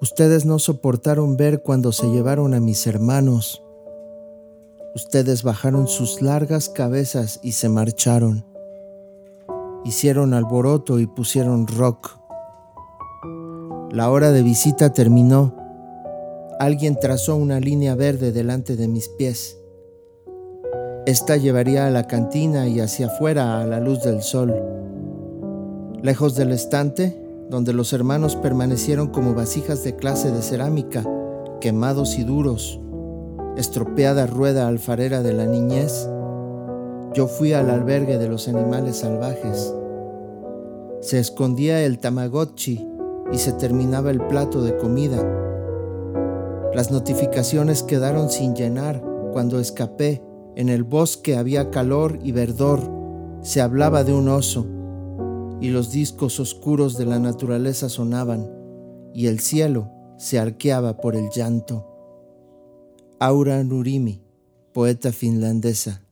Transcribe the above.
Ustedes no soportaron ver cuando se llevaron a mis hermanos. Ustedes bajaron sus largas cabezas y se marcharon. Hicieron alboroto y pusieron rock. La hora de visita terminó. Alguien trazó una línea verde delante de mis pies. Esta llevaría a la cantina y hacia afuera a la luz del sol. Lejos del estante, donde los hermanos permanecieron como vasijas de clase de cerámica, quemados y duros, estropeada rueda alfarera de la niñez, yo fui al albergue de los animales salvajes. Se escondía el tamagotchi y se terminaba el plato de comida. Las notificaciones quedaron sin llenar cuando escapé. En el bosque había calor y verdor. Se hablaba de un oso y los discos oscuros de la naturaleza sonaban y el cielo se arqueaba por el llanto. Aura Nurimi, poeta finlandesa.